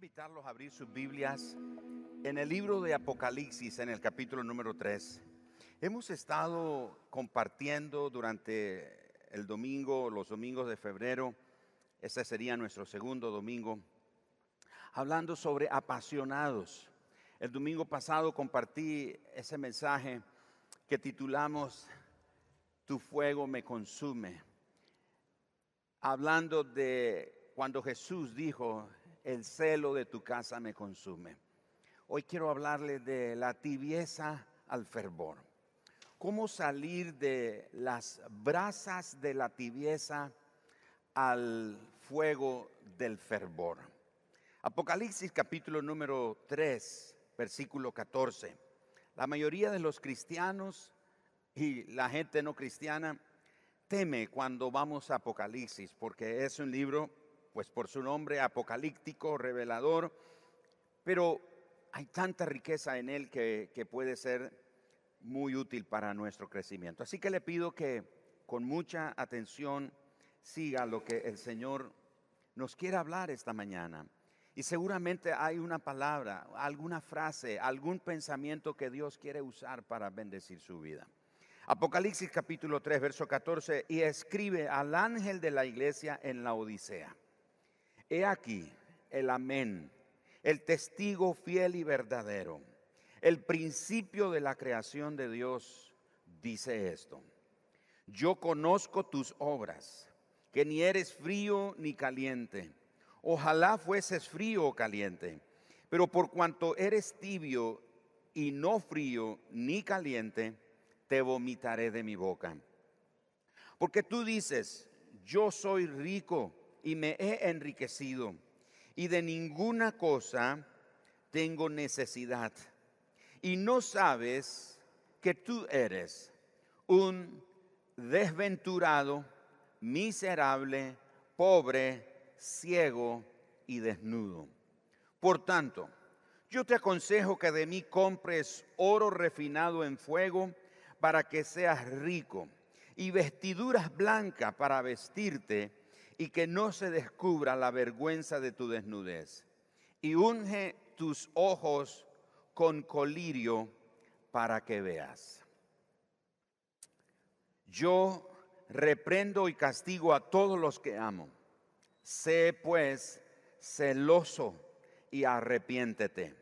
invitarlos a abrir sus Biblias en el libro de Apocalipsis, en el capítulo número 3. Hemos estado compartiendo durante el domingo, los domingos de febrero, este sería nuestro segundo domingo, hablando sobre apasionados. El domingo pasado compartí ese mensaje que titulamos Tu fuego me consume, hablando de cuando Jesús dijo, el celo de tu casa me consume. Hoy quiero hablarle de la tibieza al fervor. ¿Cómo salir de las brasas de la tibieza al fuego del fervor? Apocalipsis capítulo número 3, versículo 14. La mayoría de los cristianos y la gente no cristiana teme cuando vamos a Apocalipsis porque es un libro pues por su nombre apocalíptico, revelador, pero hay tanta riqueza en él que, que puede ser muy útil para nuestro crecimiento. Así que le pido que con mucha atención siga lo que el Señor nos quiere hablar esta mañana. Y seguramente hay una palabra, alguna frase, algún pensamiento que Dios quiere usar para bendecir su vida. Apocalipsis capítulo 3, verso 14, y escribe al ángel de la iglesia en la Odisea. He aquí el amén, el testigo fiel y verdadero, el principio de la creación de Dios, dice esto. Yo conozco tus obras, que ni eres frío ni caliente. Ojalá fueses frío o caliente, pero por cuanto eres tibio y no frío ni caliente, te vomitaré de mi boca. Porque tú dices, yo soy rico y me he enriquecido y de ninguna cosa tengo necesidad. Y no sabes que tú eres un desventurado, miserable, pobre, ciego y desnudo. Por tanto, yo te aconsejo que de mí compres oro refinado en fuego para que seas rico y vestiduras blancas para vestirte y que no se descubra la vergüenza de tu desnudez. Y unge tus ojos con colirio para que veas. Yo reprendo y castigo a todos los que amo. Sé pues celoso y arrepiéntete.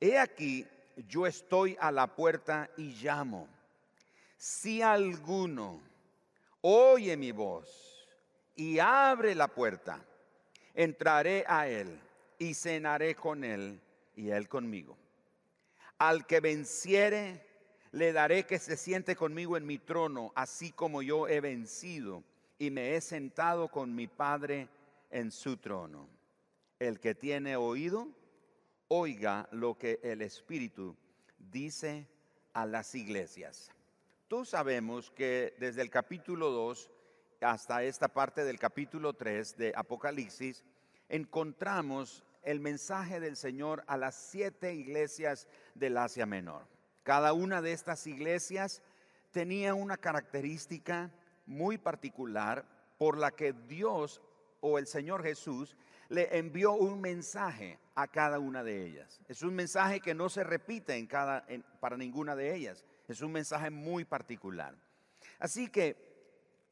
He aquí, yo estoy a la puerta y llamo. Si alguno oye mi voz y abre la puerta, entraré a él y cenaré con él y él conmigo. Al que venciere, le daré que se siente conmigo en mi trono, así como yo he vencido y me he sentado con mi Padre en su trono. El que tiene oído, oiga lo que el Espíritu dice a las iglesias. Todos sabemos que desde el capítulo 2 hasta esta parte del capítulo 3 de Apocalipsis, encontramos el mensaje del Señor a las siete iglesias del Asia Menor. Cada una de estas iglesias tenía una característica muy particular por la que Dios o el Señor Jesús le envió un mensaje a cada una de ellas. Es un mensaje que no se repite en cada, para ninguna de ellas. Es un mensaje muy particular. Así que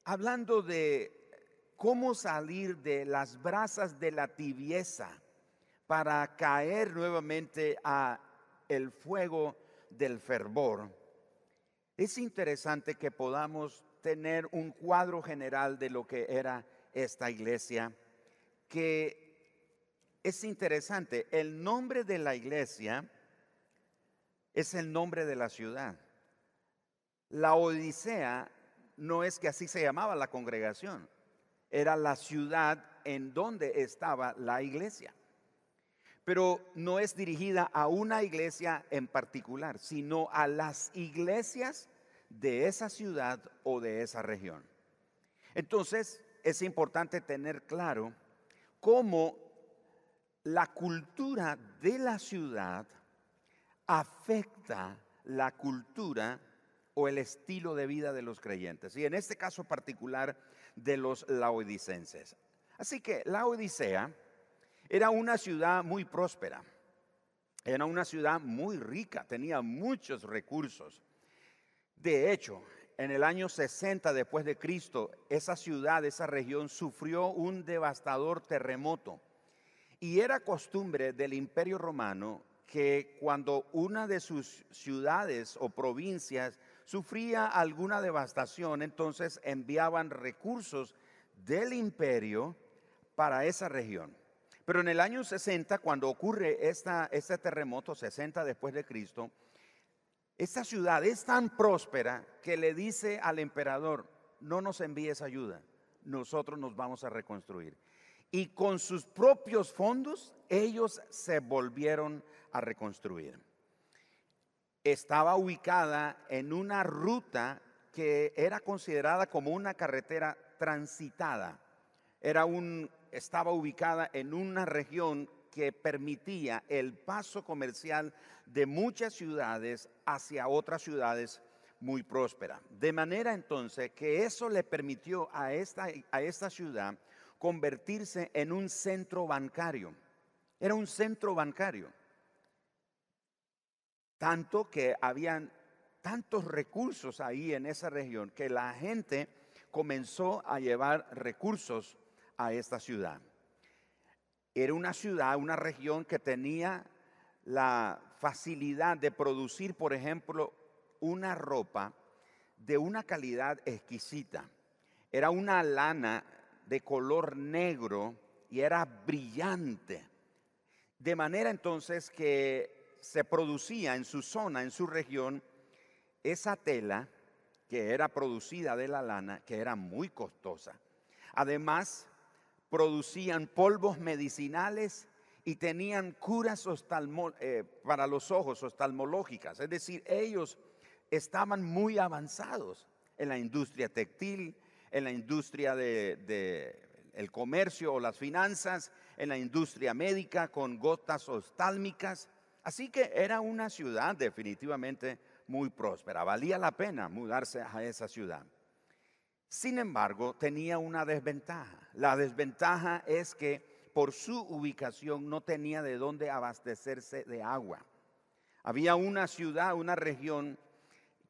hablando de cómo salir de las brasas de la tibieza para caer nuevamente a el fuego del fervor. Es interesante que podamos tener un cuadro general de lo que era esta iglesia, que es interesante. El nombre de la iglesia es el nombre de la ciudad. La Odisea no es que así se llamaba la congregación, era la ciudad en donde estaba la iglesia. Pero no es dirigida a una iglesia en particular, sino a las iglesias de esa ciudad o de esa región. Entonces, es importante tener claro cómo la cultura de la ciudad afecta la cultura o el estilo de vida de los creyentes, y en este caso particular de los laodicenses. Así que la Odisea Era una ciudad muy próspera, era una ciudad muy rica, tenía muchos recursos. De hecho, en el año 60 después de Cristo, esa ciudad, esa región sufrió un devastador terremoto. Y era costumbre del imperio romano que cuando una de sus ciudades o provincias sufría alguna devastación, entonces enviaban recursos del imperio para esa región. Pero en el año 60, cuando ocurre esta, este terremoto, 60 después de Cristo, esta ciudad es tan próspera que le dice al emperador, no nos envíes ayuda, nosotros nos vamos a reconstruir. Y con sus propios fondos, ellos se volvieron a reconstruir. Estaba ubicada en una ruta que era considerada como una carretera transitada. Era un, estaba ubicada en una región que permitía el paso comercial de muchas ciudades hacia otras ciudades muy prósperas. De manera entonces que eso le permitió a esta, a esta ciudad convertirse en un centro bancario. Era un centro bancario. Tanto que habían tantos recursos ahí en esa región que la gente comenzó a llevar recursos a esta ciudad. Era una ciudad, una región que tenía la facilidad de producir, por ejemplo, una ropa de una calidad exquisita. Era una lana de color negro y era brillante. De manera entonces que se producía en su zona, en su región, esa tela que era producida de la lana, que era muy costosa. Además, producían polvos medicinales y tenían curas eh, para los ojos, oftalmológicas. Es decir, ellos estaban muy avanzados en la industria textil, en la industria del de, el comercio o las finanzas, en la industria médica con gotas oftálmicas. Así que era una ciudad definitivamente muy próspera. Valía la pena mudarse a esa ciudad. Sin embargo, tenía una desventaja. La desventaja es que por su ubicación no tenía de dónde abastecerse de agua. Había una ciudad, una región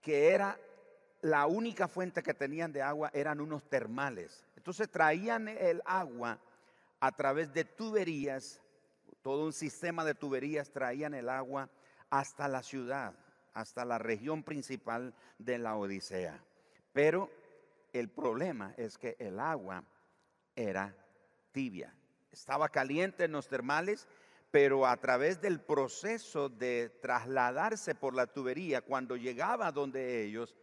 que era la única fuente que tenían de agua eran unos termales. Entonces traían el agua a través de tuberías, todo un sistema de tuberías traían el agua hasta la ciudad, hasta la región principal de la Odisea. Pero el problema es que el agua era tibia. Estaba caliente en los termales, pero a través del proceso de trasladarse por la tubería, cuando llegaba donde ellos,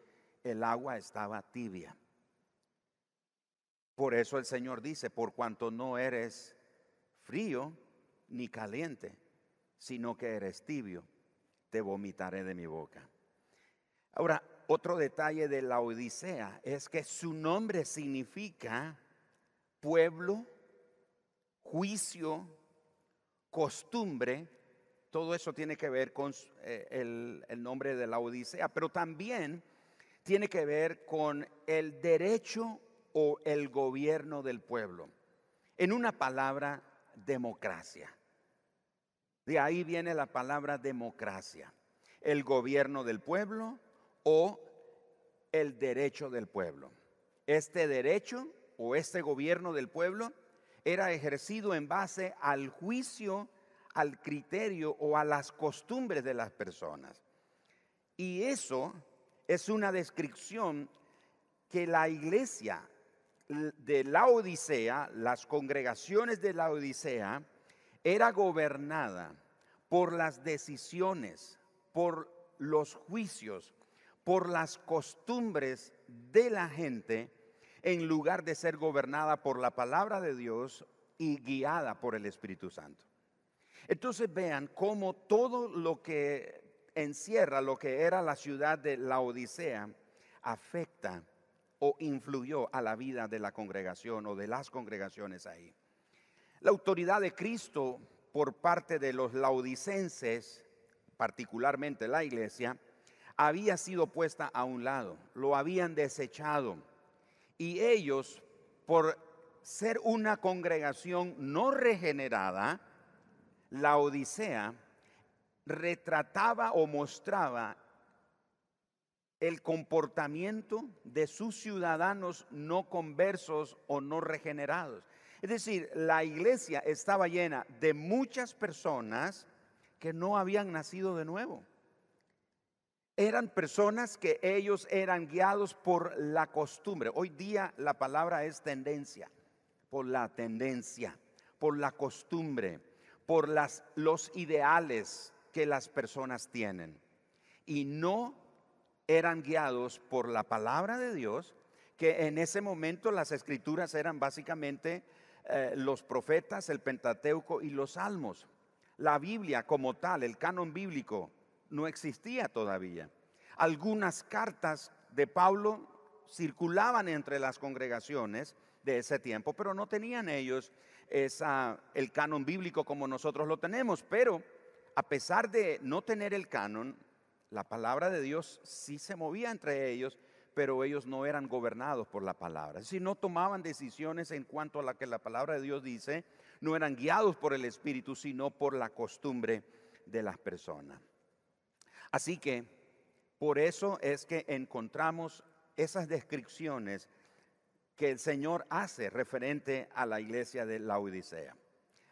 el agua estaba tibia. Por eso el Señor dice, por cuanto no eres frío ni caliente, sino que eres tibio, te vomitaré de mi boca. Ahora, otro detalle de la Odisea es que su nombre significa pueblo, juicio, costumbre. Todo eso tiene que ver con eh, el, el nombre de la Odisea, pero también tiene que ver con el derecho o el gobierno del pueblo. En una palabra, democracia. De ahí viene la palabra democracia. El gobierno del pueblo o el derecho del pueblo. Este derecho o este gobierno del pueblo era ejercido en base al juicio, al criterio o a las costumbres de las personas. Y eso es una descripción que la iglesia de la Odisea, las congregaciones de la Odisea, era gobernada por las decisiones, por los juicios, por las costumbres de la gente en lugar de ser gobernada por la palabra de Dios y guiada por el Espíritu Santo. Entonces vean cómo todo lo que encierra lo que era la ciudad de la Odisea afecta o influyó a la vida de la congregación o de las congregaciones ahí. La autoridad de Cristo por parte de los laodicenses, particularmente la iglesia, había sido puesta a un lado, lo habían desechado. Y ellos, por ser una congregación no regenerada, la Odisea retrataba o mostraba el comportamiento de sus ciudadanos no conversos o no regenerados. Es decir, la iglesia estaba llena de muchas personas que no habían nacido de nuevo. Eran personas que ellos eran guiados por la costumbre. Hoy día la palabra es tendencia, por la tendencia, por la costumbre, por los ideales que las personas tienen. Y no eran guiados por la palabra de Dios, que en ese momento las escrituras eran básicamente eh, los profetas, el Pentateuco y los salmos. La Biblia como tal, el canon bíblico, no existía todavía. Algunas cartas de Pablo circulaban entre las congregaciones de ese tiempo, pero no tenían ellos esa, el canon bíblico como nosotros lo tenemos. Pero a pesar de no tener el canon, la palabra de Dios sí se movía entre ellos, pero ellos no eran gobernados por la palabra. Si no tomaban decisiones en cuanto a la que la palabra de Dios dice, no eran guiados por el Espíritu, sino por la costumbre de las personas. Así que por eso es que encontramos esas descripciones que el Señor hace referente a la iglesia de la Odisea.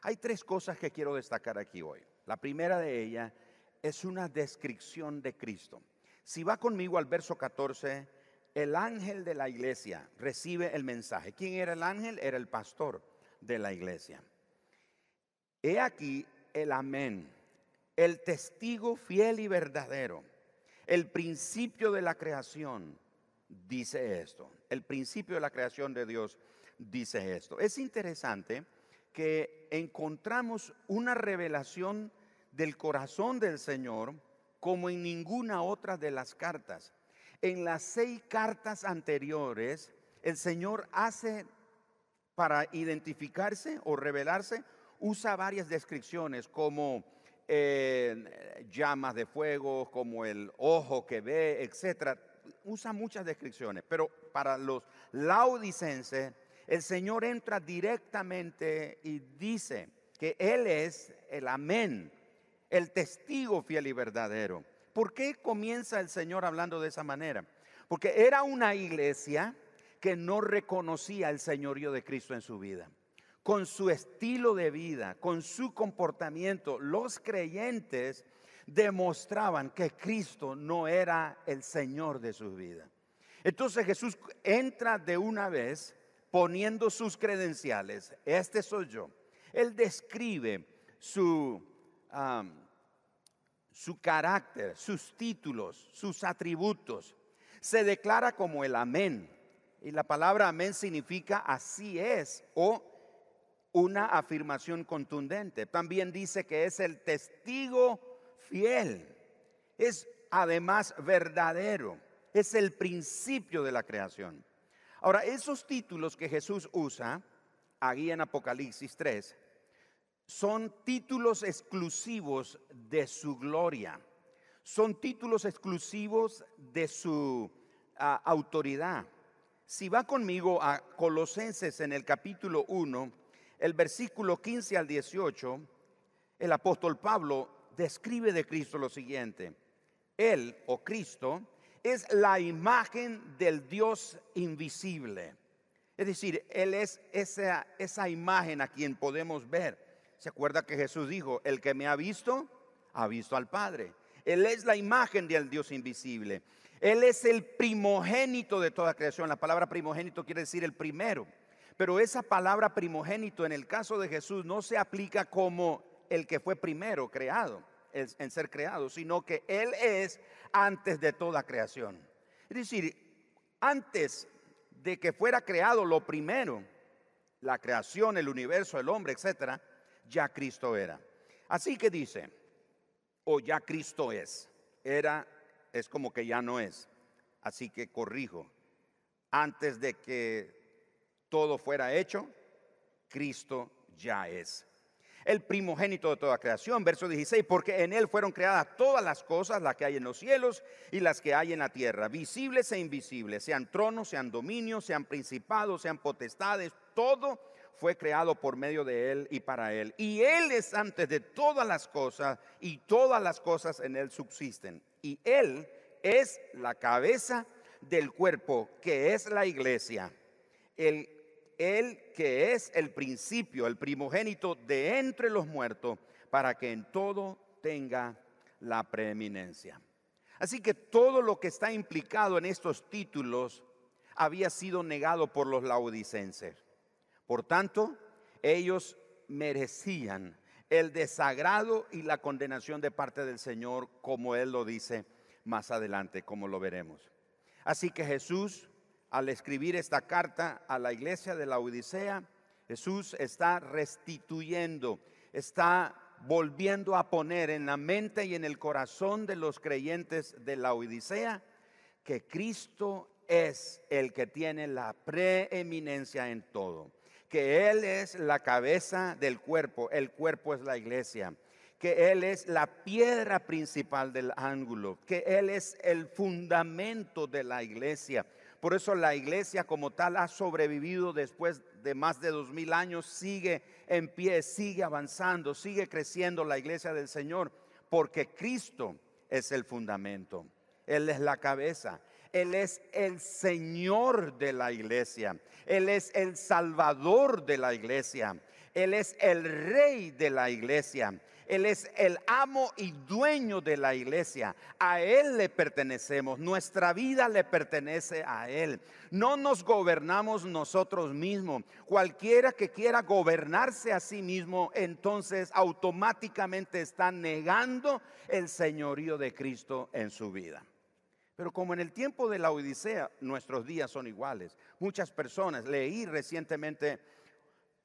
Hay tres cosas que quiero destacar aquí hoy. La primera de ellas es una descripción de Cristo. Si va conmigo al verso 14, el ángel de la iglesia recibe el mensaje. ¿Quién era el ángel? Era el pastor de la iglesia. He aquí el amén, el testigo fiel y verdadero, el principio de la creación, dice esto. El principio de la creación de Dios dice esto. Es interesante que encontramos una revelación del corazón del Señor como en ninguna otra de las cartas. En las seis cartas anteriores, el Señor hace para identificarse o revelarse, usa varias descripciones como eh, llamas de fuego, como el ojo que ve, etc. Usa muchas descripciones, pero para los laudicenses, el Señor entra directamente y dice que Él es el amén, el testigo fiel y verdadero. ¿Por qué comienza el Señor hablando de esa manera? Porque era una iglesia que no reconocía el señorío de Cristo en su vida. Con su estilo de vida, con su comportamiento, los creyentes demostraban que Cristo no era el Señor de su vida. Entonces Jesús entra de una vez poniendo sus credenciales. Este soy yo. Él describe su, su carácter, sus títulos, sus atributos. Se declara como el amén. Y la palabra amén significa así es o una afirmación contundente. También dice que es el testigo fiel. Es además verdadero. Es el principio de la creación. Ahora, esos títulos que Jesús usa, aquí en Apocalipsis 3, son títulos exclusivos de su gloria, son títulos exclusivos de su ah, autoridad. Si va conmigo a Colosenses en el capítulo 1, el versículo 15 al 18, el apóstol Pablo describe de Cristo lo siguiente. Él o Cristo es la imagen del Dios invisible. Es decir, Él es esa, esa imagen a quien podemos ver. ¿Se acuerda que Jesús dijo, el que me ha visto, ha visto al Padre? Él es la imagen del Dios invisible. Él es el primogénito de toda creación. La palabra primogénito quiere decir el primero. Pero esa palabra primogénito en el caso de Jesús no se aplica como el que fue primero creado, en ser creado, sino que Él es antes de toda creación. Es decir, antes de que fuera creado lo primero, la creación, el universo, el hombre, etcétera, ya Cristo era. Así que dice, o ya Cristo es, era, es como que ya no es. Así que corrijo, antes de que todo fuera hecho, Cristo ya es. El primogénito de toda creación, verso 16, porque en Él fueron creadas todas las cosas, las que hay en los cielos y las que hay en la tierra, visibles e invisibles, sean tronos, sean dominios, sean principados, sean potestades, todo fue creado por medio de Él y para Él. Y Él es antes de todas las cosas y todas las cosas en Él subsisten. Y Él es la cabeza del cuerpo, que es la iglesia. El, él que es el principio, el primogénito de entre los muertos, para que en todo tenga la preeminencia. Así que todo lo que está implicado en estos títulos había sido negado por los laodicenses. Por tanto, ellos merecían el desagrado y la condenación de parte del Señor, como Él lo dice más adelante, como lo veremos. Así que Jesús, al escribir esta carta a la iglesia de la Odisea, Jesús está restituyendo, está volviendo a poner en la mente y en el corazón de los creyentes de la Odisea que Cristo es el que tiene la preeminencia en todo, que Él es la cabeza del cuerpo, el cuerpo es la iglesia, que Él es la piedra principal del ángulo, que Él es el fundamento de la iglesia. Por eso la iglesia como tal ha sobrevivido después de más de dos mil años, sigue en pie, sigue avanzando, sigue creciendo la iglesia del Señor, porque Cristo es el fundamento, Él es la cabeza, Él es el Señor de la iglesia, Él es el Salvador de la iglesia, Él es el Rey de la iglesia. Él es el amo y dueño de la iglesia. A Él le pertenecemos. Nuestra vida le pertenece a Él. No nos gobernamos nosotros mismos. Cualquiera que quiera gobernarse a sí mismo, entonces automáticamente está negando el señorío de Cristo en su vida. Pero como en el tiempo de la Odisea, nuestros días son iguales. Muchas personas, leí recientemente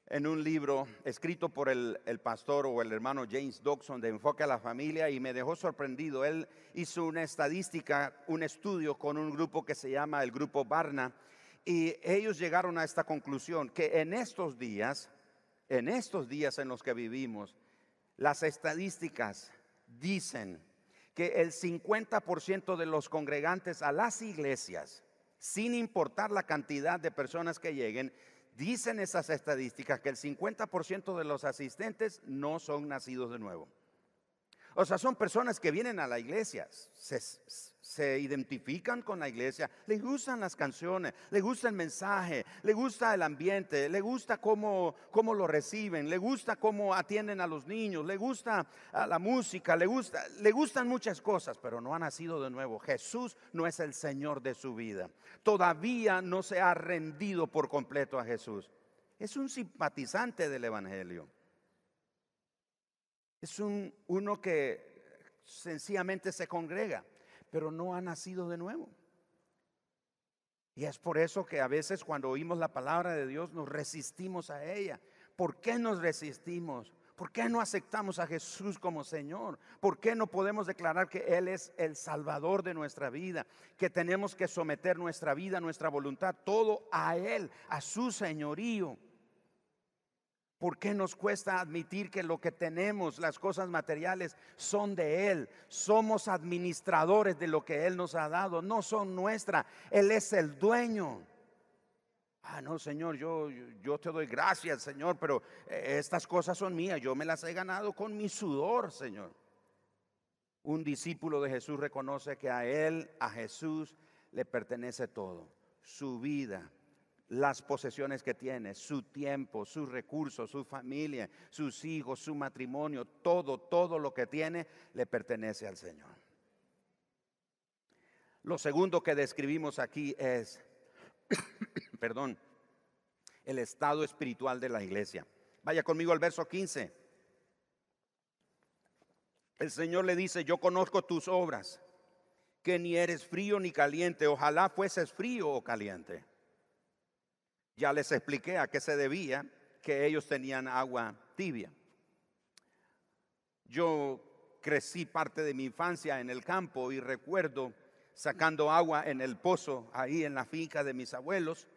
en un libro escrito por el, pastor o el hermano James Dodson de Enfoque a la Familia y me dejó sorprendido. Él hizo una estadística, un estudio con un grupo que se llama el Grupo Barna y ellos llegaron a esta conclusión, que en estos días, en estos días en los que vivimos, las estadísticas dicen que el 50% de los congregantes a las iglesias, sin importar la cantidad de personas que lleguen, Dicen esas estadísticas que el 50% de los asistentes no son nacidos de nuevo. O sea, son personas que vienen a la iglesia, se, identifican con la iglesia, les gustan las canciones, les gusta el mensaje, les gusta el ambiente, les gusta cómo, cómo lo reciben, les gusta cómo atienden a los niños, les gusta la música, le, gusta, le gustan muchas cosas, pero no ha nacido de nuevo. Jesús no es el Señor de su vida. Todavía no se ha rendido por completo a Jesús. Es un simpatizante del Evangelio. Es un, uno que sencillamente se congrega, pero no ha nacido de nuevo. Y es por eso que a veces cuando oímos la palabra de Dios nos resistimos a ella. ¿Por qué nos resistimos? ¿Por qué no aceptamos a Jesús como Señor? ¿Por qué no podemos declarar que Él es el Salvador de nuestra vida? Que tenemos que someter nuestra vida, nuestra voluntad, todo a Él, a su señorío. ¿Por qué nos cuesta admitir que lo que tenemos, las cosas materiales, son de Él? Somos administradores de lo que Él nos ha dado, no son nuestras. Él es el dueño. Ah, no, Señor, yo, yo te doy gracias, Señor, pero eh, estas cosas son mías, yo me las he ganado con mi sudor, Señor. Un discípulo de Jesús reconoce que a Él, a Jesús, le pertenece todo, su vida, las posesiones que tiene, su tiempo, sus recursos, su familia, sus hijos, su matrimonio, todo, todo lo que tiene le pertenece al Señor. Lo segundo que describimos aquí es, perdón, el estado espiritual de la iglesia. Vaya conmigo al verso 15. El Señor le dice, yo conozco tus obras, que ni eres frío ni caliente, ojalá fueses frío o caliente. Ya les expliqué a qué se debía que ellos tenían agua tibia. Yo crecí parte de mi infancia en el campo y recuerdo sacando agua en el pozo, ahí en la finca de mis abuelos,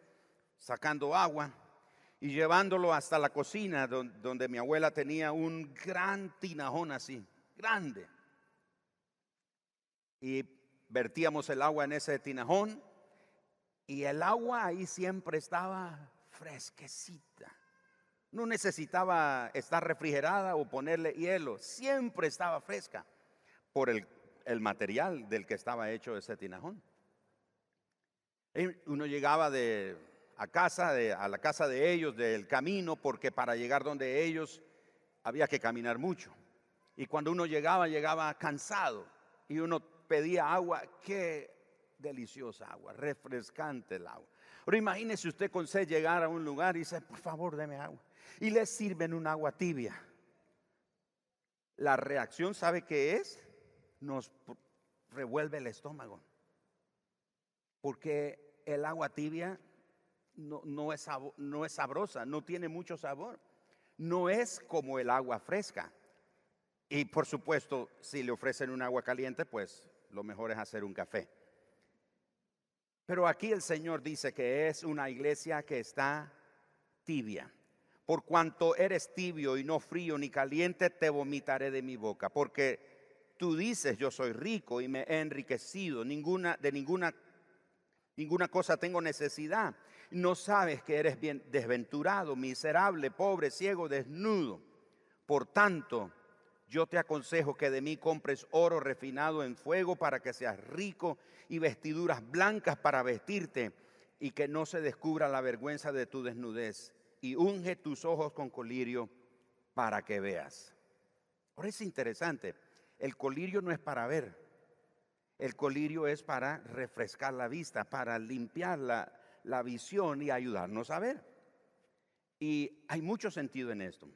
sacando agua y llevándolo hasta la cocina donde, mi abuela tenía un gran tinajón así, grande. Y vertíamos el agua en ese tinajón y el agua ahí siempre estaba fresquecita, No necesitaba estar refrigerada o ponerle hielo, siempre estaba fresca por el, material del que estaba hecho ese tinajón. Uno llegaba de, a casa, a la casa de ellos, del camino, porque para llegar donde ellos había que caminar mucho. Y cuando uno llegaba, llegaba cansado y uno pedía agua. Qué deliciosa agua, refrescante el agua. Pero imagínese usted con sed llegar a un lugar y dice, por favor, deme agua. Y le sirven un agua tibia. La reacción, ¿sabe qué es? Nos revuelve el estómago. Porque el agua tibia no, es, no es sabrosa, no tiene mucho sabor. No es como el agua fresca. Y por supuesto, si le ofrecen un agua caliente, pues lo mejor es hacer un café. Pero aquí el Señor dice que es una iglesia que está tibia. Por cuanto eres tibio y no frío ni caliente, te vomitaré de mi boca. Porque tú dices, yo soy rico y me he enriquecido, ninguna, de ninguna, ninguna cosa tengo necesidad. No sabes que eres bien desventurado, miserable, pobre, ciego, desnudo. Por tanto, yo te aconsejo que de mí compres oro refinado en fuego para que seas rico y vestiduras blancas para vestirte y que no se descubra la vergüenza de tu desnudez y unge tus ojos con colirio para que veas. Ahora es interesante, el colirio no es para ver, el colirio es para refrescar la vista, para limpiar la, la visión y ayudarnos a ver. Y hay mucho sentido en esto.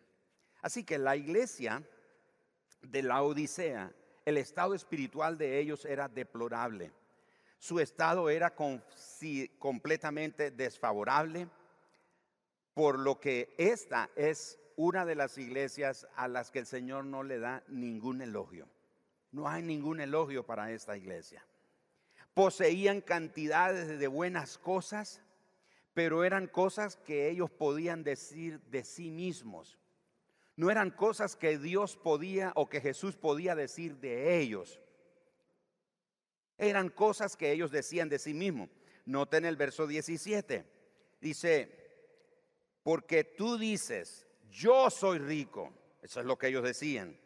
Así que la iglesia de la Odisea, el estado espiritual de ellos era deplorable. Su estado era completamente desfavorable, por lo que esta es una de las iglesias a las que el Señor no le da ningún elogio. No hay ningún elogio para esta iglesia. Poseían cantidades de buenas cosas, pero eran cosas que ellos podían decir de sí mismos no eran cosas que Dios podía o que Jesús podía decir de ellos. Eran cosas que ellos decían de sí mismos. Noten el verso 17. Dice, porque tú dices, yo soy rico. Eso es lo que ellos decían.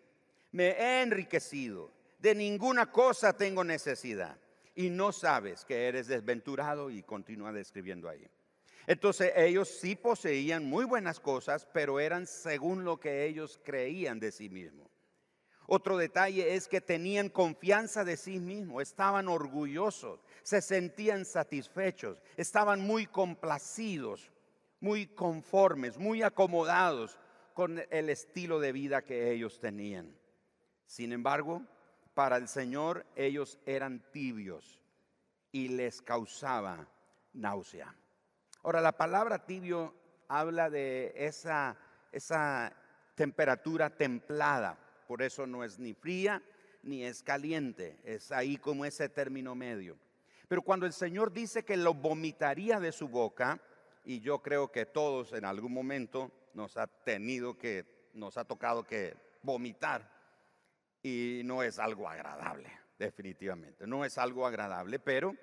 Me he enriquecido. De ninguna cosa tengo necesidad. Y no sabes que eres desventurado y continúa describiendo ahí. Entonces ellos sí poseían muy buenas cosas, pero eran según lo que ellos creían de sí mismos. Otro detalle es que tenían confianza de sí mismos, estaban orgullosos, se sentían satisfechos, estaban muy complacidos, muy conformes, muy acomodados con el estilo de vida que ellos tenían. Sin embargo, para el Señor ellos eran tibios y les causaba náusea. Ahora, la palabra tibio habla de esa, esa temperatura templada, por eso no es ni fría ni es caliente, es ahí como ese término medio. Pero cuando el Señor dice que lo vomitaría de su boca, y yo creo que todos en algún momento nos ha tenido que, nos ha tocado que vomitar, y no es algo agradable, definitivamente, no es algo agradable, pero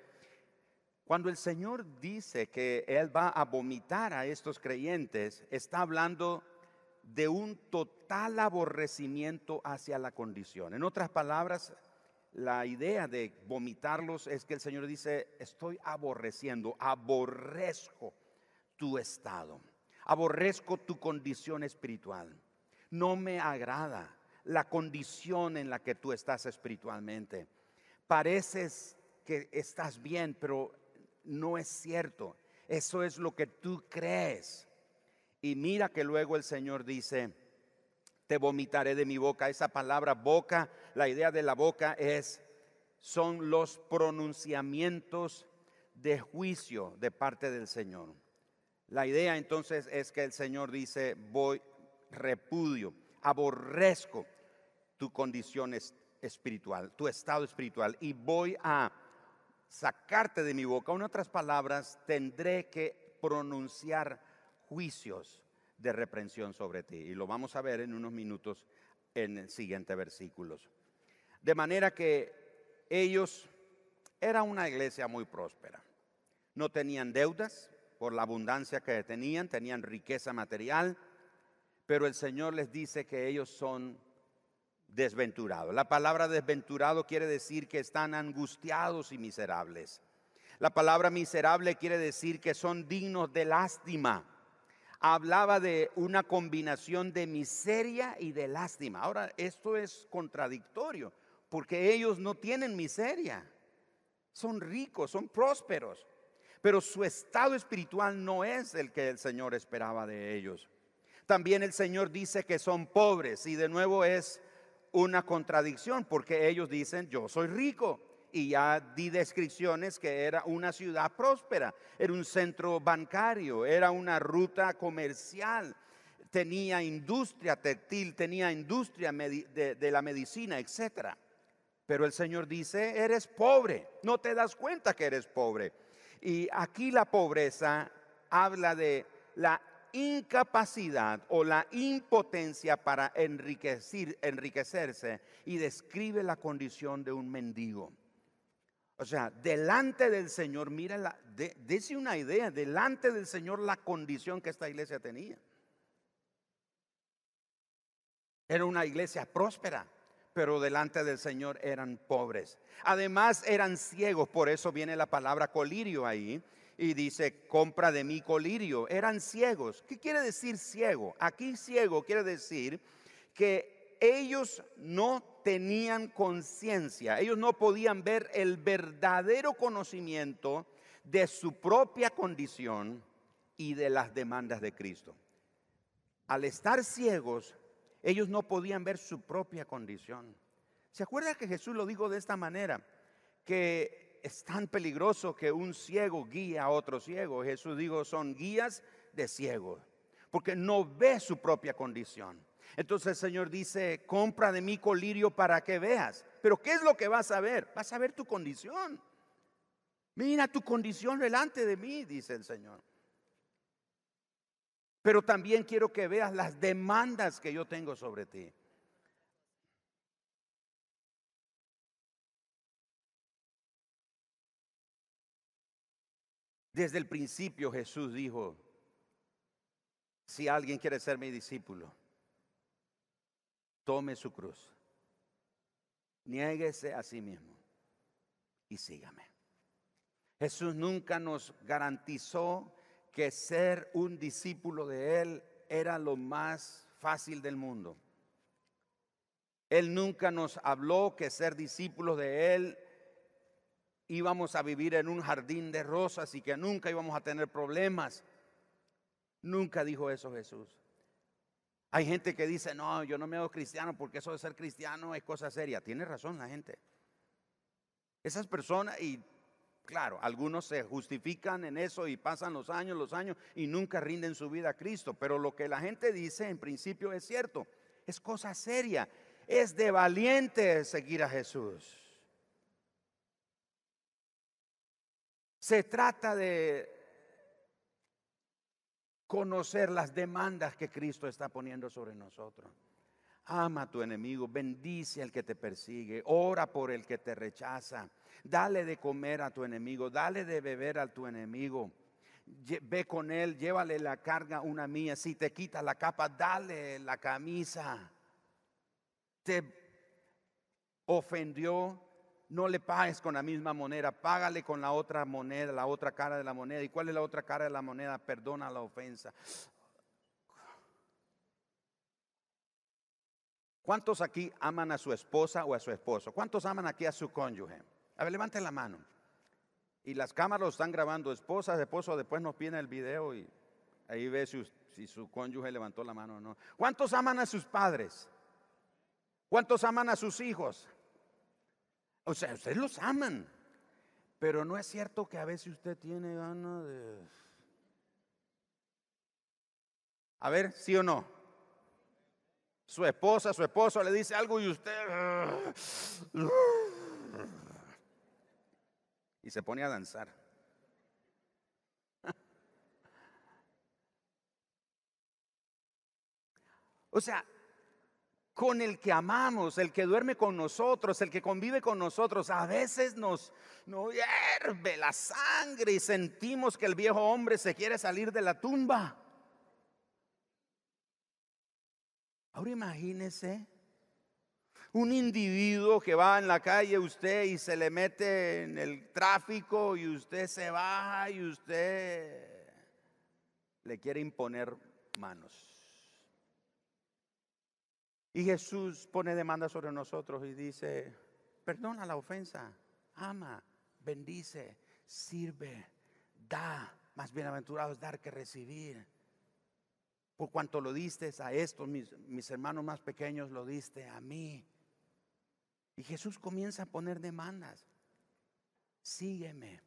cuando el Señor dice que Él va a vomitar a estos creyentes, está hablando de un total aborrecimiento hacia la condición. En otras palabras, la idea de vomitarlos es que el Señor dice, estoy aborreciendo, aborrezco tu estado, aborrezco tu condición espiritual. No me agrada la condición en la que tú estás espiritualmente. Pareces que estás bien, pero no es cierto. Eso es lo que tú crees. Y mira que luego el Señor dice, te vomitaré de mi boca. Esa palabra boca, la idea de la boca es, son los pronunciamientos de juicio de parte del Señor. La idea entonces es que el Señor dice, voy, repudio, aborrezco tu condición espiritual, tu estado espiritual, y voy a sacarte de mi boca. En otras palabras, tendré que pronunciar juicios de reprensión sobre ti. Y lo vamos a ver en unos minutos en el siguiente versículos. De manera que ellos era una iglesia muy próspera. No tenían deudas por la abundancia que tenían, tenían riqueza material, pero el Señor les dice que ellos son desventurados. La palabra desventurado quiere decir que están angustiados y miserables. La palabra miserable quiere decir que son dignos de lástima. Hablaba de una combinación de miseria y de lástima. Ahora, esto es contradictorio, porque ellos no tienen miseria. Son ricos, son prósperos, pero su estado espiritual no es el que el Señor esperaba de ellos. También el Señor dice que son pobres y de nuevo es una contradicción porque ellos dicen, yo soy rico. Y ya di descripciones que era una ciudad próspera, era un centro bancario, era una ruta comercial, tenía industria textil, tenía industria de, de la medicina, etcétera. Pero el Señor dice, eres pobre, no te das cuenta que eres pobre. Y aquí la pobreza habla de la incapacidad o la impotencia para enriquecer, enriquecerse y describe la condición de un mendigo. O sea, delante del Señor, mira, dése una idea, delante del Señor la condición que esta iglesia tenía. Era una iglesia próspera, pero delante del Señor eran pobres. Además eran ciegos, por eso viene la palabra colirio ahí. Y dice, compra de mí colirio. Eran ciegos. ¿Qué quiere decir ciego? Aquí ciego quiere decir que ellos no tenían conciencia, ellos no podían ver el verdadero conocimiento de su propia condición y de las demandas de Cristo. Al estar ciegos, ellos no podían ver su propia condición. ¿Se acuerda que Jesús lo dijo de esta manera? Que es tan peligroso que un ciego guíe a otro ciego. Jesús dijo, son guías de ciegos, porque no ve su propia condición. Entonces el Señor dice, compra de mí colirio para que veas. Pero ¿qué es lo que vas a ver? Vas a ver tu condición. Mira tu condición delante de mí, dice el Señor. Pero también quiero que veas las demandas que yo tengo sobre ti. Desde el principio Jesús dijo, si alguien quiere ser mi discípulo, tome su cruz, niéguese a sí mismo y sígame. Jesús nunca nos garantizó que ser un discípulo de Él era lo más fácil del mundo. Él nunca nos habló que ser discípulos de Él íbamos a vivir en un jardín de rosas y que nunca íbamos a tener problemas. Nunca dijo eso Jesús. Hay gente que dice, no, yo no me hago cristiano porque eso de ser cristiano es cosa seria. Tiene razón la gente. Esas personas, y Claro, algunos se justifican en eso y pasan los años, los años y nunca rinden su vida a Cristo. Pero lo que la gente dice en principio es cierto. Es cosa seria. Es de valiente seguir a Jesús. Se trata de conocer las demandas que Cristo está poniendo sobre nosotros. Ama a tu enemigo, bendice al que te persigue, ora por el que te rechaza. Dale de comer a tu enemigo, dale de beber a tu enemigo. Ve con él, llévale la carga una mía. Si te quita la capa, dale la camisa. Te ofendió, no le pagues con la misma moneda, págale con la otra moneda, la otra cara de la moneda. ¿Y cuál es la otra cara de la moneda? Perdona la ofensa. ¿Cuántos aquí aman a su esposa o a su esposo? ¿Cuántos aman aquí a su cónyuge? A ver, levanten la mano. Y las cámaras están grabando, esposa, esposo, después nos piden el video y ahí ve si, si su cónyuge levantó la mano o no. ¿Cuántos aman a sus padres? ¿Cuántos aman a sus hijos? O sea, ustedes los aman. Pero no es cierto que a veces usted tiene ganas de... A ver, sí o no. Su esposa, su esposo le dice algo y usted y se pone a danzar. o sea, con el que amamos, el que duerme con nosotros, el que convive con nosotros, a veces nos, hierve la sangre y sentimos que el viejo hombre se quiere salir de la tumba. Ahora imagínese un individuo que va en la calle usted y se le mete en el tráfico y usted se baja y usted le quiere imponer manos. Y Jesús pone demanda sobre nosotros y dice, perdona la ofensa, ama, bendice, sirve, da. Más bienaventurado es dar que recibir. Por cuanto lo diste a estos, mis, mis hermanos más pequeños, lo diste a mí. Y Jesús comienza a poner demandas. Sígueme.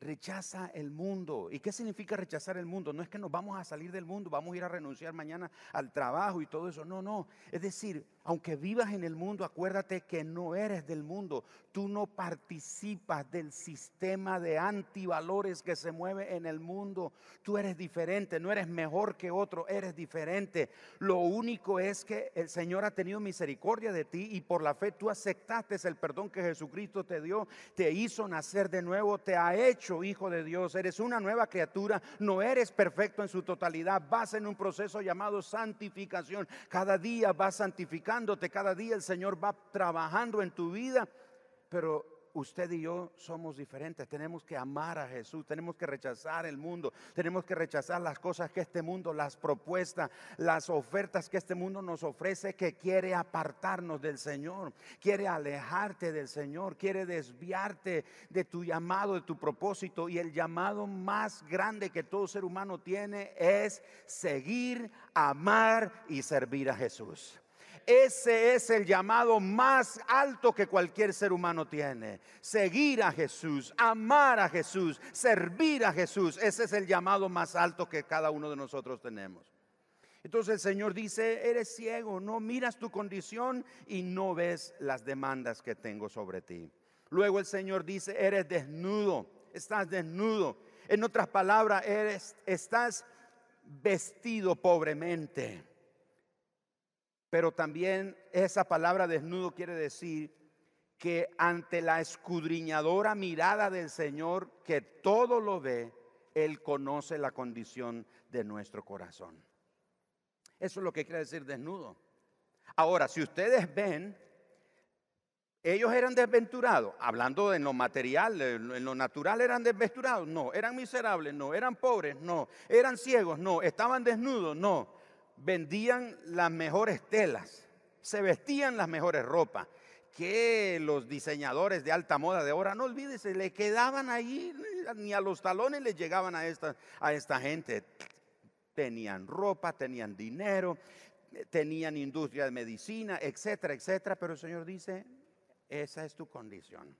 Rechaza el mundo. ¿Y qué significa rechazar el mundo? No es que nos vamos a salir del mundo, vamos a ir a renunciar mañana al trabajo y todo eso. No, no. Es decir, aunque vivas en el mundo, acuérdate que no eres del mundo. Tú no participas del sistema de antivalores que se mueve en el mundo. Tú eres diferente, no eres mejor que otro, eres diferente. Lo único es que el Señor ha tenido misericordia de ti y por la fe tú aceptaste el perdón que Jesucristo te dio, te hizo nacer de nuevo, te ha hecho hijo de Dios. Eres una nueva criatura, no eres perfecto en su totalidad. Vas en un proceso llamado santificación. Cada día vas santificando cada día el Señor va trabajando en tu vida, pero usted y yo somos diferentes. Tenemos que amar a Jesús, tenemos que rechazar el mundo, tenemos que rechazar las cosas que este mundo, las propuestas, las ofertas que este mundo nos ofrece, que quiere apartarnos del Señor, quiere alejarte del Señor, quiere desviarte de tu llamado, de tu propósito. Y el llamado más grande que todo ser humano tiene es seguir, amar y servir a Jesús. Ese es el llamado más alto que cualquier ser humano tiene. Seguir a Jesús, amar a Jesús, servir a Jesús. Ese es el llamado más alto que cada uno de nosotros tenemos. Entonces el Señor dice, eres ciego, no miras tu condición y no ves las demandas que tengo sobre ti. Luego el Señor dice, eres desnudo, estás desnudo. En otras palabras, eres, estás vestido pobremente. Pero también esa palabra desnudo quiere decir que ante la escudriñadora mirada del Señor, que todo lo ve, Él conoce la condición de nuestro corazón. Eso es lo que quiere decir desnudo. Ahora, si ustedes ven, ellos eran desventurados, hablando en lo material, en lo natural eran desventurados, no, eran miserables, no, eran pobres, no, eran ciegos, no, estaban desnudos, no vendían las mejores telas, se vestían las mejores ropas, que los diseñadores de alta moda de ahora, no olvídese, le quedaban ahí, ni a los talones les llegaban a esta, a esta gente. Tenían ropa, tenían dinero, tenían industria de medicina, etcétera, etcétera, pero el Señor dice, esa es tu condición.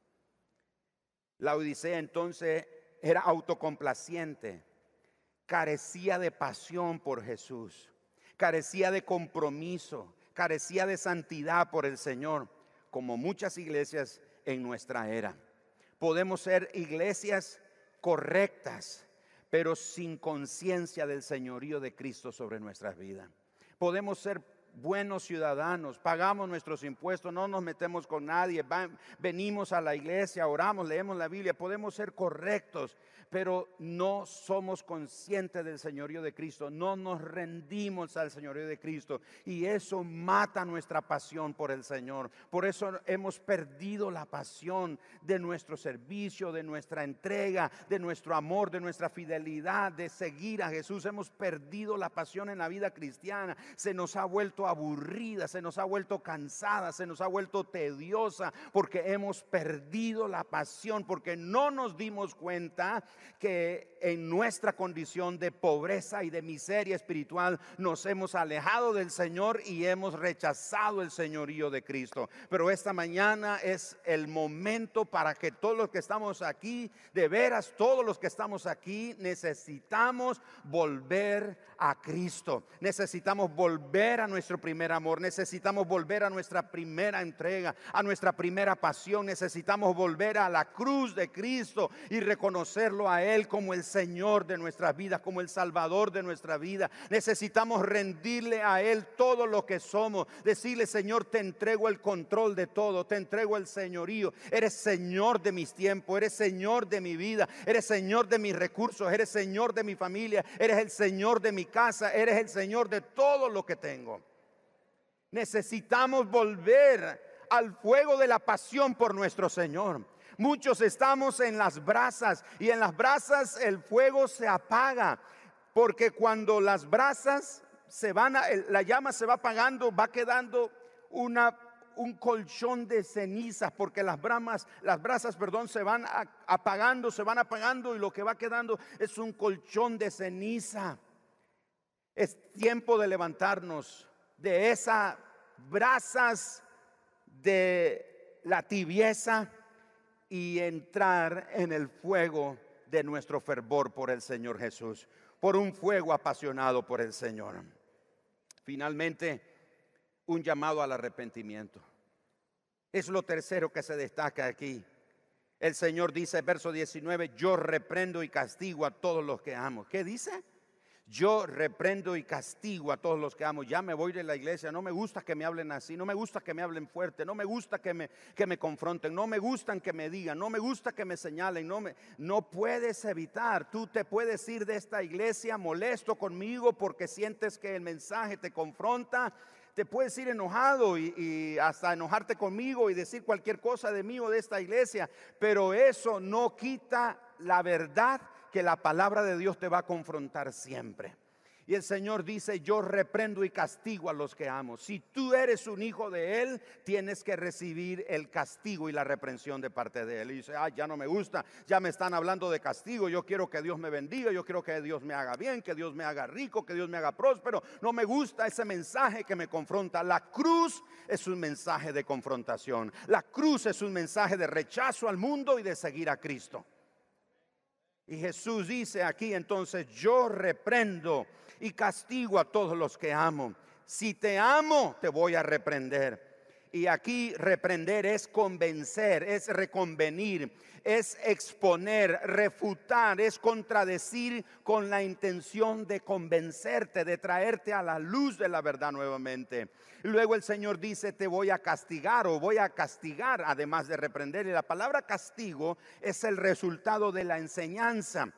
La Odisea entonces era autocomplaciente, carecía de pasión por Jesús carecía de compromiso, carecía de santidad por el Señor, como muchas iglesias en nuestra era. Podemos ser iglesias correctas, pero sin conciencia del señorío de Cristo sobre nuestras vidas. Podemos ser buenos ciudadanos, pagamos nuestros impuestos, no nos metemos con nadie, venimos a la iglesia, oramos, leemos la Biblia, podemos ser correctos, pero no somos conscientes del señorío de Cristo, no nos rendimos al señorío de Cristo y eso mata nuestra pasión por el Señor. Por eso hemos perdido la pasión de nuestro servicio, de nuestra entrega, de nuestro amor, de nuestra fidelidad, de seguir a Jesús. Hemos perdido la pasión en la vida cristiana, se nos ha vuelto aburrida, se nos ha vuelto cansada, se nos ha vuelto tediosa porque hemos perdido la pasión, porque no nos dimos cuenta que en nuestra condición de pobreza y de miseria espiritual nos hemos alejado del Señor y hemos rechazado el señorío de Cristo. Pero esta mañana es el momento para que todos los que estamos aquí, de veras todos los que estamos aquí, necesitamos volver a Cristo. Necesitamos volver a nuestro primer amor. Necesitamos volver a nuestra primera entrega, a nuestra primera pasión. Necesitamos volver a la cruz de Cristo y reconocerlo a Él como el Señor de nuestras vidas, como el Salvador de nuestra vida. Necesitamos rendirle a Él todo lo que somos. Decirle, Señor, te entrego el control de todo, te entrego el señorío. Eres Señor de mis tiempos, eres Señor de mi vida, eres Señor de mis recursos, eres Señor de mi familia, eres el Señor de mi casa, eres el Señor de todo lo que tengo. Necesitamos volver al fuego de la pasión por nuestro Señor. Muchos estamos en las brasas y en las brasas el fuego se apaga, porque cuando las brasas se van, la llama se va apagando, va quedando una un colchón de cenizas, porque las bramas, las brasas, perdón, se van apagando, se van apagando y lo que va quedando es un colchón de ceniza. Es tiempo de levantarnos de esas brasas de la tibieza y entrar en el fuego de nuestro fervor por el Señor Jesús, por un fuego apasionado por el Señor. Finalmente, un llamado al arrepentimiento. Es lo tercero que se destaca aquí. El Señor dice, verso 19, yo reprendo y castigo a todos los que amo. ¿Qué dice? Yo reprendo y castigo a todos los que amo. Ya me voy de la iglesia. No me gusta que me hablen así. No me gusta que me hablen fuerte. No me gusta que me, que me confronten. No me gustan que me digan. No me gusta que me señalen. No, me, no puedes evitar. Tú te puedes ir de esta iglesia molesto conmigo porque sientes que el mensaje te confronta. Te puedes ir enojado y, y hasta enojarte conmigo y decir cualquier cosa de mí o de esta iglesia. Pero eso no quita la verdad que la palabra de Dios te va a confrontar siempre. Y el Señor dice, yo reprendo y castigo a los que amo. Si tú eres un hijo de Él, tienes que recibir el castigo y la reprensión de parte de Él. Y dice, ah, ya no me gusta, ya me están hablando de castigo, yo quiero que Dios me bendiga, yo quiero que Dios me haga bien, que Dios me haga rico, que Dios me haga próspero. No me gusta ese mensaje que me confronta. La cruz es un mensaje de confrontación. La cruz es un mensaje de rechazo al mundo y de seguir a Cristo. Y Jesús dice aquí entonces, yo reprendo y castigo a todos los que amo. Si te amo, te voy a reprender. Y aquí reprender es convencer, es reconvenir, es exponer, refutar, es contradecir con la intención de convencerte, de traerte a la luz de la verdad nuevamente. Luego el Señor dice, te voy a castigar o voy a castigar, además de reprender. Y la palabra castigo es el resultado de la enseñanza.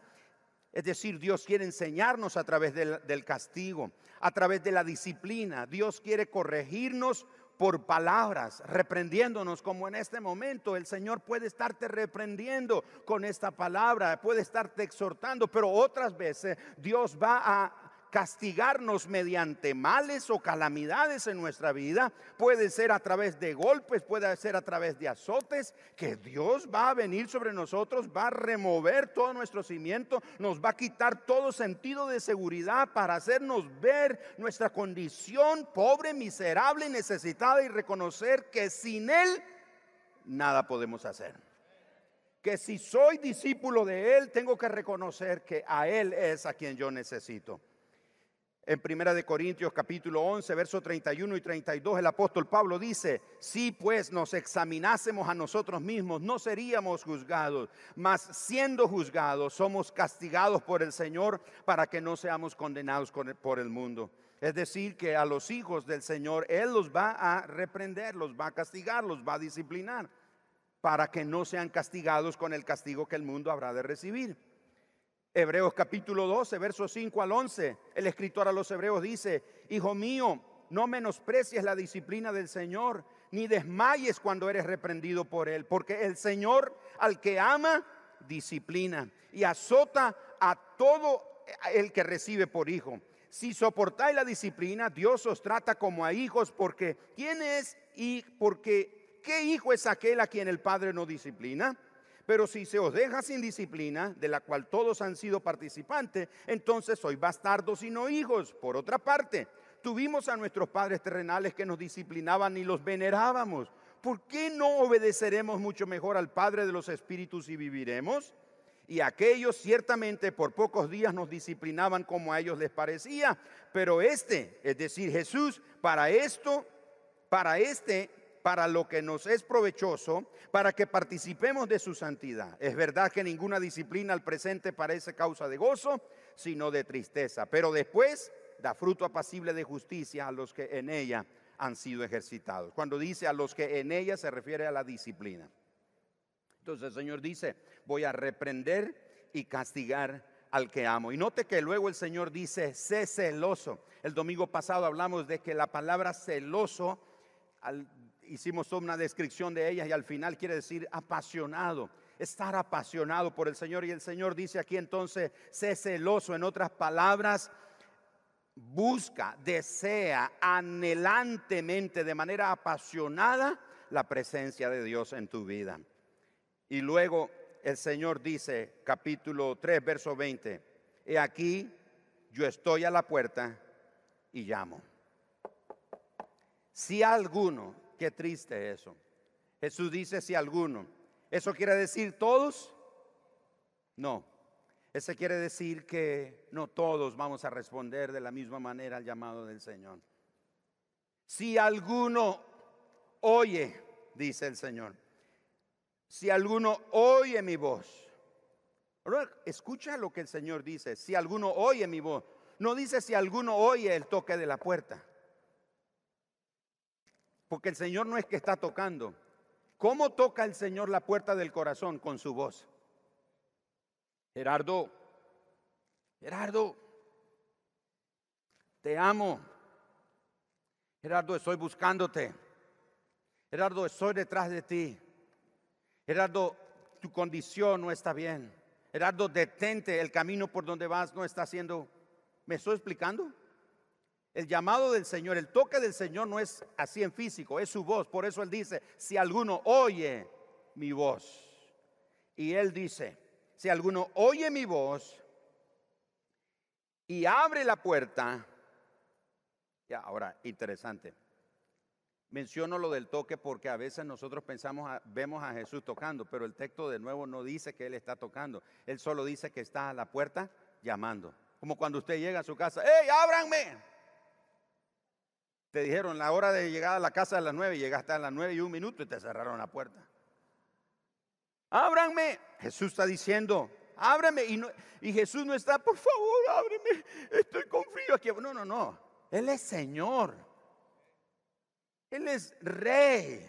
Es decir, Dios quiere enseñarnos a través del, del, castigo, a través de la disciplina. Dios quiere corregirnos por palabras, reprendiéndonos como en este momento. El Señor puede estarte reprendiendo con esta palabra, puede estarte exhortando, pero otras veces Dios va a castigarnos mediante males o calamidades en nuestra vida. Puede ser a través de golpes, puede ser a través de azotes, que Dios va a venir sobre nosotros, va a remover todo nuestro cimiento, nos va a quitar todo sentido de seguridad para hacernos ver nuestra condición pobre, miserable, necesitada y reconocer que sin Él nada podemos hacer que si soy discípulo de Él, tengo que reconocer que a Él es a quien yo necesito. En Primera de Corintios capítulo 11, verso 31 y 32, el apóstol Pablo dice, si pues nos examinásemos a nosotros mismos, no seríamos juzgados, mas siendo juzgados, somos castigados por el Señor para que no seamos condenados por el mundo. Es decir, que a los hijos del Señor Él los va a reprender, los va a castigar, los va a disciplinar, para que no sean castigados con el castigo que el mundo habrá de recibir. Hebreos capítulo 12, versos 5 al 11. El escritor a los hebreos dice, Hijo mío, no menosprecies la disciplina del Señor, ni desmayes cuando eres reprendido por Él, porque el Señor al que ama, disciplina y azota a todo el que recibe por hijo. Si soportáis la disciplina, Dios os trata como a hijos, porque ¿quién es y porque qué hijo es aquel a quien el Padre no disciplina? Pero si se os deja sin disciplina, de la cual todos han sido participantes, entonces sois bastardos y no hijos. Por otra parte, tuvimos a nuestros padres terrenales que nos disciplinaban y los venerábamos. ¿Por qué no obedeceremos mucho mejor al Padre de los Espíritus y viviremos? Y aquellos ciertamente por pocos días nos disciplinaban como a ellos les parecía, pero este, es decir, Jesús, para esto, para este para lo que nos es provechoso, para que participemos de su santidad. Es verdad que ninguna disciplina al presente parece causa de gozo, sino de tristeza, pero después da fruto apacible de justicia a los que en ella han sido ejercitados. Cuando dice a los que en ella se refiere a la disciplina. Entonces el Señor dice, voy a reprender y castigar al que amo. Y note que luego el Señor dice, sé celoso. El domingo pasado hablamos de que la palabra celoso, hicimos una descripción de ella y al final quiere decir apasionado, estar apasionado por el Señor. Y el Señor dice aquí entonces, sé celoso. En otras palabras, busca, desea anhelantemente, de manera apasionada, la presencia de Dios en tu vida. Y luego el Señor dice, capítulo 3, verso 20, he aquí, yo estoy a la puerta y llamo. Si alguno, qué triste eso. Jesús dice si alguno. ¿Eso quiere decir todos? No. Eso quiere decir que no todos vamos a responder de la misma manera al llamado del Señor. Si alguno oye, dice el Señor, si alguno oye mi voz, escucha lo que el Señor dice, si alguno oye mi voz, no dice si alguno oye el toque de la puerta, porque el Señor no es que está tocando. ¿Cómo toca el Señor la puerta del corazón? Con su voz. Gerardo, Gerardo, te amo. Gerardo, estoy buscándote. Gerardo, estoy detrás de ti. Gerardo, tu condición no está bien. Gerardo, detente, el camino por donde vas no está haciendo. ¿Me estoy explicando? El llamado del Señor, el toque del Señor no es así en físico, es su voz. Por eso Él dice, si alguno oye mi voz. Y Él dice, si alguno oye mi voz y abre la puerta, ya, ahora, interesante. Menciono lo del toque porque a veces nosotros pensamos, vemos a Jesús tocando, pero el texto de nuevo no dice que Él está tocando. Él solo dice que está a la puerta llamando. Como cuando usted llega a su casa, ¡Ey, ábranme! Te dijeron la hora de llegar a la casa a las nueve, llegaste a las nueve y un minuto y te cerraron la puerta. Ábranme. Jesús está diciendo, ábreme. Y, y Jesús no está, por favor, ábreme. Estoy con frío aquí. No, no, no. Él es Señor. Él es Rey.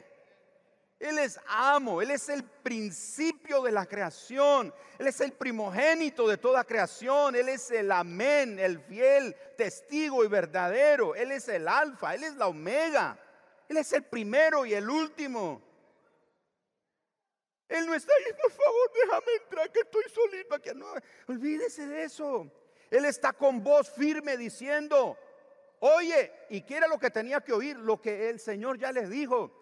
Él es amo, Él es el principio de la creación, Él es el primogénito de toda creación, Él es el amén, el fiel testigo y verdadero, Él es el alfa, Él es la omega, Él es el primero y el último. Él no está ahí, por favor, déjame entrar, que estoy solito aquí. No, olvídese de eso. Él está con voz firme diciendo, oye, y quiere lo que tenía que oír, lo que el Señor ya les dijo.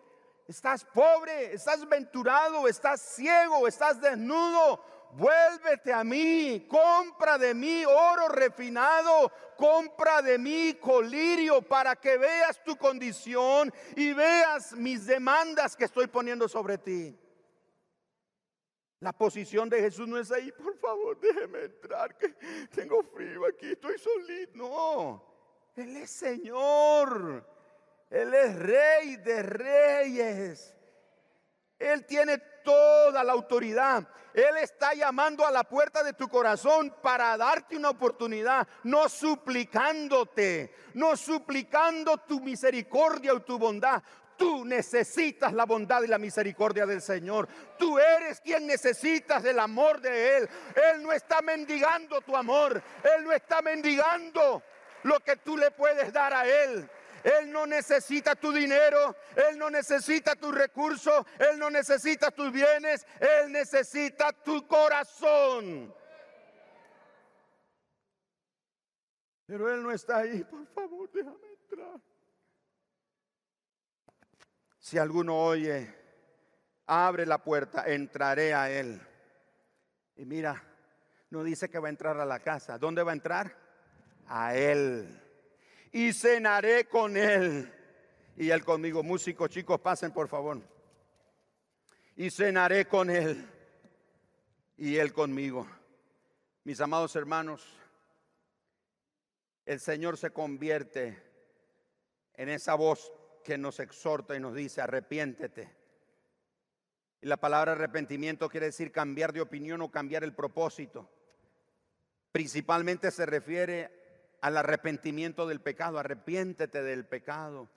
Estás pobre, estás venturado, estás ciego, estás desnudo. Vuélvete a mí, compra de mí oro refinado, compra de mí colirio para que veas tu condición y veas mis demandas que estoy poniendo sobre ti. La posición de Jesús no es ahí, por favor, déjeme entrar, que tengo frío aquí, estoy solito. No, Él es Señor, Él es Rey de Reyes. Él tiene toda la autoridad. Él está llamando a la puerta de tu corazón para darte una oportunidad, no suplicándote, no suplicando tu misericordia o tu bondad, Tú necesitas la bondad y la misericordia del Señor. Tú eres quien necesitas el amor de Él. Él no está mendigando tu amor. Él no está mendigando lo que tú le puedes dar a Él. Él no necesita tu dinero, Él no necesita tus recursos, Él no necesita tus bienes, Él necesita tu corazón. Pero Él no está ahí, por favor, déjame entrar. Si alguno oye, abre la puerta, entraré a él. Y mira, no dice que va a entrar a la casa. ¿Dónde va a entrar? A él. Y cenaré con él. Y él conmigo. Músicos, chicos, pasen por favor. Y cenaré con él. Y él conmigo. Mis amados hermanos, el Señor se convierte en esa voz que nos exhorta y nos dice, arrepiéntete. Y la palabra arrepentimiento quiere decir cambiar de opinión o cambiar el propósito. Principalmente se refiere al arrepentimiento del pecado, arrepiéntete del pecado.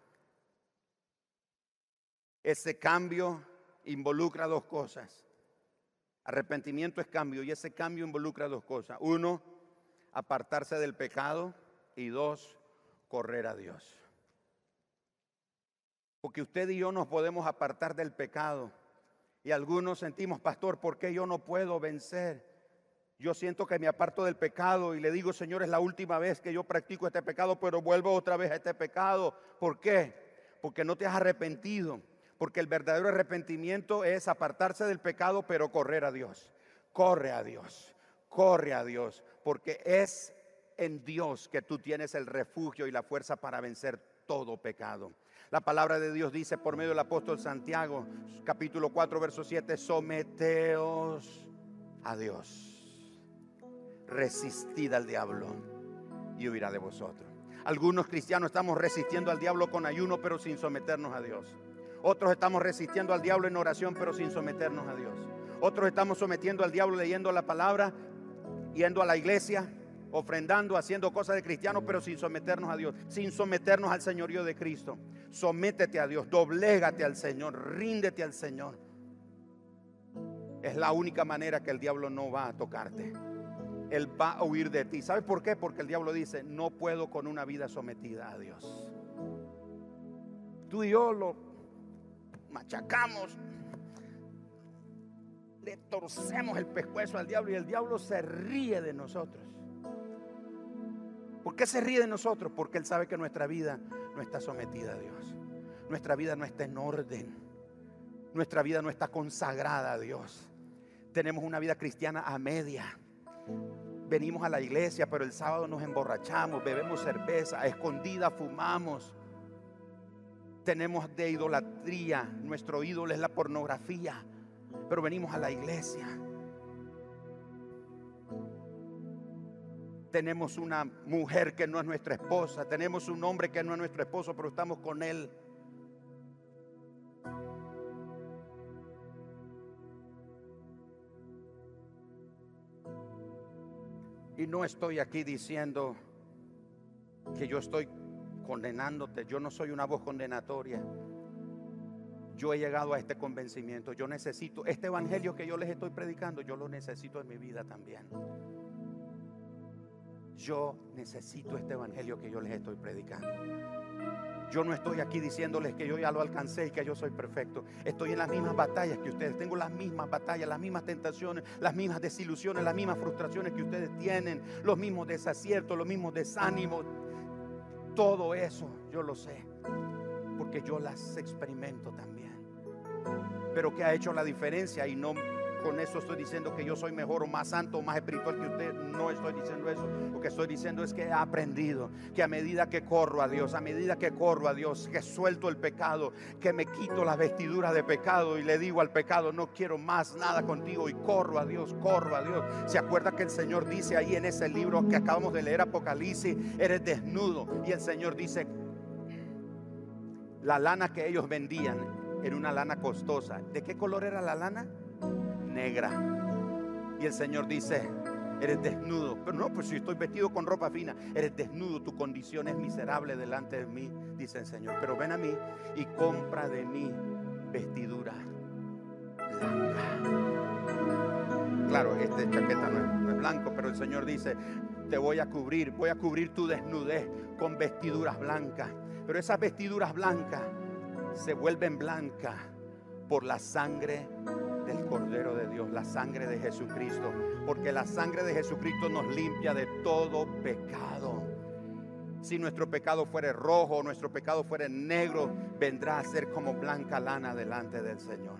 Ese cambio involucra dos cosas. Arrepentimiento es cambio y ese cambio involucra dos cosas. Uno, apartarse del pecado y dos, correr a Dios. Porque usted y yo nos podemos apartar del pecado. Y algunos sentimos, pastor, ¿por qué yo no puedo vencer? Yo siento que me aparto del pecado y le digo, Señor, es la última vez que yo practico este pecado, pero vuelvo otra vez a este pecado. ¿Por qué? Porque no te has arrepentido. Porque el verdadero arrepentimiento es apartarse del pecado, pero correr a Dios. Corre a Dios, corre a Dios, porque es en Dios que tú tienes el refugio y la fuerza para vencer todo pecado. La palabra de Dios dice por medio del apóstol Santiago, capítulo 4, verso 7, someteos a Dios, resistid al diablo y huirá de vosotros. Algunos cristianos estamos resistiendo al diablo con ayuno, pero sin someternos a Dios. Otros estamos resistiendo al diablo en oración, pero sin someternos a Dios. Otros estamos sometiendo al diablo leyendo la palabra, yendo a la iglesia, ofrendando, haciendo cosas de cristianos, pero sin someternos a Dios, sin someternos al señorío de Cristo. Sométete a Dios, doblégate al Señor, ríndete al Señor. Es la única manera que el diablo no va a tocarte. Él va a huir de ti. ¿Sabes por qué? Porque el diablo dice, no puedo con una vida sometida a Dios. Tú y yo lo machacamos, le torcemos el pescuezo al diablo y el diablo se ríe de nosotros. ¿Por qué se ríe de nosotros? Porque él sabe que nuestra vida no está sometida a Dios. Nuestra vida no está en orden. Nuestra vida no está consagrada a Dios. Tenemos una vida cristiana a media. Venimos a la iglesia, pero el sábado nos emborrachamos, bebemos cerveza, escondida fumamos tenemos de idolatría. Nuestro ídolo es la pornografía. Pero venimos a la iglesia. Tenemos una mujer que no es nuestra esposa. Tenemos un hombre que no es nuestro esposo, pero estamos con él. Y no estoy aquí diciendo que yo estoy condenándote. Yo no soy una voz condenatoria. Yo he llegado a este convencimiento. Yo necesito este evangelio que yo les estoy predicando. Yo lo necesito en mi vida también. Yo necesito este evangelio que yo les estoy predicando. Yo no estoy aquí diciéndoles que yo ya lo alcancé y que yo soy perfecto. Estoy en las mismas batallas que ustedes. Tengo las mismas batallas, las mismas tentaciones, las mismas desilusiones, las mismas frustraciones que ustedes tienen, los mismos desaciertos, los mismos desánimos. Todo eso yo lo sé, porque yo las experimento también. Pero que ha hecho la diferencia y no con eso estoy diciendo que yo soy mejor o más santo o más espiritual que usted. No estoy diciendo eso. Lo que estoy diciendo es que he aprendido que a medida que corro a Dios, a medida que corro a Dios, que suelto el pecado, que me quito las vestiduras de pecado y le digo al pecado, no quiero más nada contigo y corro a Dios, corro a Dios. ¿Se acuerda que el Señor dice ahí en ese libro que acabamos de leer, Apocalipsis, eres desnudo? Y el Señor dice, la lana que ellos vendían era una lana costosa. ¿De qué color era la lana? Negra. Y el Señor dice, eres desnudo. Pero no, pues si estoy vestido con ropa fina, eres desnudo, tu condición es miserable delante de mí, dice el Señor. Pero ven a mí y compra de mí vestidura blanca. Claro, este chaqueta no es, no blanco, pero el Señor dice, te voy a cubrir, voy a cubrir tu desnudez con vestiduras blancas. Pero esas vestiduras blancas se vuelven blancas por la sangre del Cordero de Dios, la sangre de Jesucristo, porque la sangre de Jesucristo nos limpia de todo pecado. Si nuestro pecado fuere rojo, nuestro pecado fuere negro, vendrá a ser como blanca lana delante del Señor.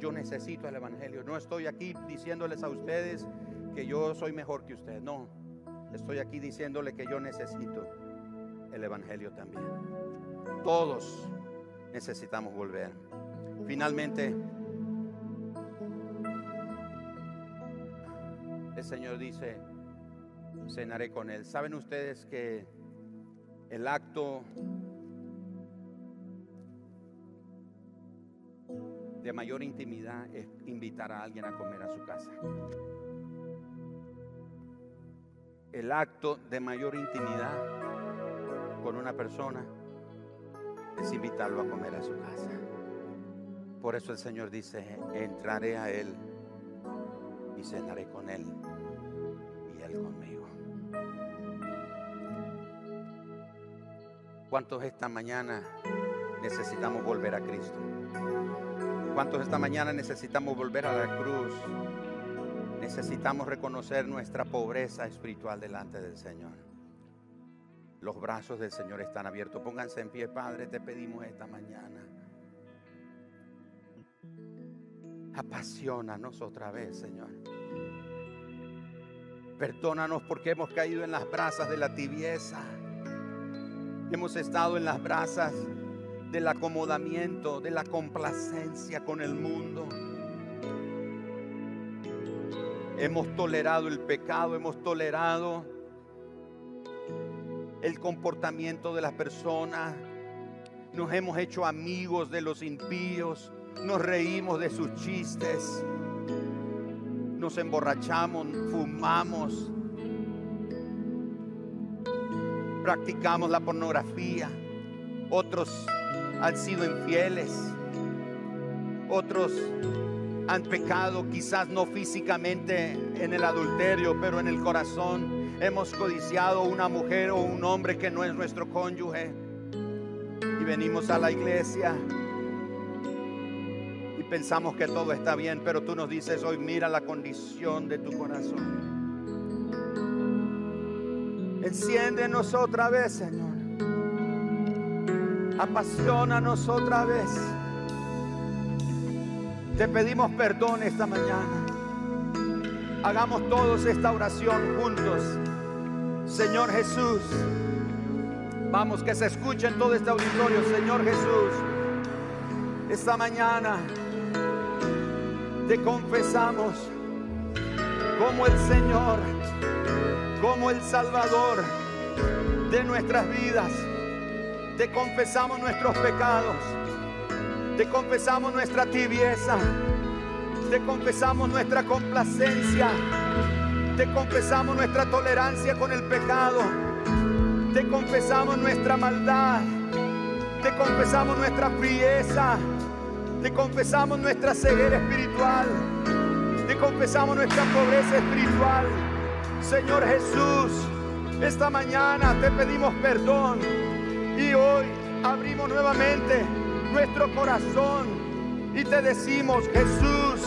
Yo necesito el Evangelio. No estoy aquí diciéndoles a ustedes que yo soy mejor que ustedes. No, estoy aquí diciéndole que yo necesito el Evangelio también. Todos necesitamos volver. Finalmente, el Señor dice, cenaré con Él. ¿Saben ustedes que el acto de mayor intimidad es invitar a alguien a comer a su casa? El acto de mayor intimidad con una persona es invitarlo a comer a su casa. Por eso el Señor dice, entraré a Él y cenaré con Él y Él conmigo. ¿Cuántos esta mañana necesitamos volver a Cristo? ¿Cuántos esta mañana necesitamos volver a la cruz? Necesitamos reconocer nuestra pobreza espiritual delante del Señor. Los brazos del Señor están abiertos. Pónganse en pie, Padre, te pedimos esta mañana. Apasionanos otra vez, Señor. Perdónanos porque hemos caído en las brasas de la tibieza. Hemos estado en las brasas del acomodamiento, de la complacencia con el mundo. Hemos tolerado el pecado, hemos tolerado el comportamiento de las personas. Nos hemos hecho amigos de los impíos. Nos reímos de sus chistes. Nos emborrachamos, fumamos. Practicamos la pornografía. Otros han sido infieles. Otros han pecado, quizás no físicamente en el adulterio, pero en el corazón. Hemos codiciado una mujer o un hombre que no es nuestro cónyuge. Y venimos a la iglesia pensamos que todo está bien, pero tú nos dices hoy, mira la condición de tu corazón. Enciéndenos otra vez, Señor. Apasionanos otra vez. Te pedimos perdón esta mañana. Hagamos todos esta oración juntos. Señor Jesús, vamos que se escuche en todo este auditorio. Señor Jesús, esta mañana te confesamos como el Señor, como el Salvador de nuestras vidas. Te confesamos nuestros pecados. Te confesamos nuestra tibieza. Te confesamos nuestra complacencia. Te confesamos nuestra tolerancia con el pecado. Te confesamos nuestra maldad. Te confesamos nuestra frieza. Te confesamos nuestra ceguera espiritual. Te confesamos nuestra pobreza espiritual. Señor Jesús, esta mañana te pedimos perdón y hoy abrimos nuevamente nuestro corazón y te decimos, Jesús,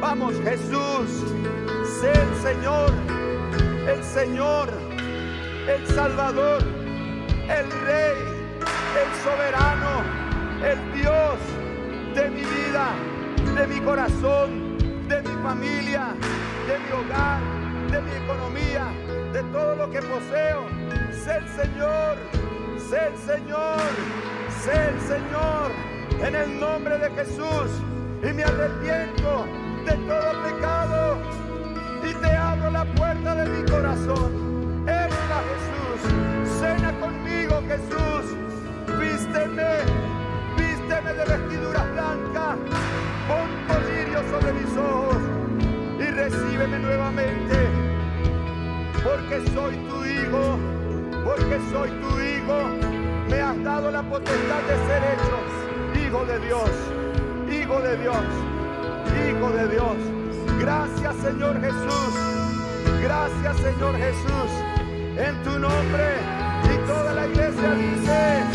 vamos Jesús, sé el Señor, el Señor, el Salvador, el Rey, el Soberano, el Dios de mi vida, de mi corazón, de mi familia, de mi hogar, de mi economía, de todo lo que poseo. Sé el Señor, sé el Señor, sé el Señor en el nombre de Jesús y me arrepiento de todo pecado y te abro la puerta de mi corazón. Entra Jesús, cena conmigo Jesús, vísteme, de vestiduras blancas, pon colirio sobre mis ojos y recíbeme nuevamente, porque soy tu hijo, porque soy tu hijo, me has dado la potestad de ser hecho hijo de Dios, hijo de Dios, hijo de Dios. Gracias Señor Jesús, gracias Señor Jesús, en tu nombre y toda la iglesia dice...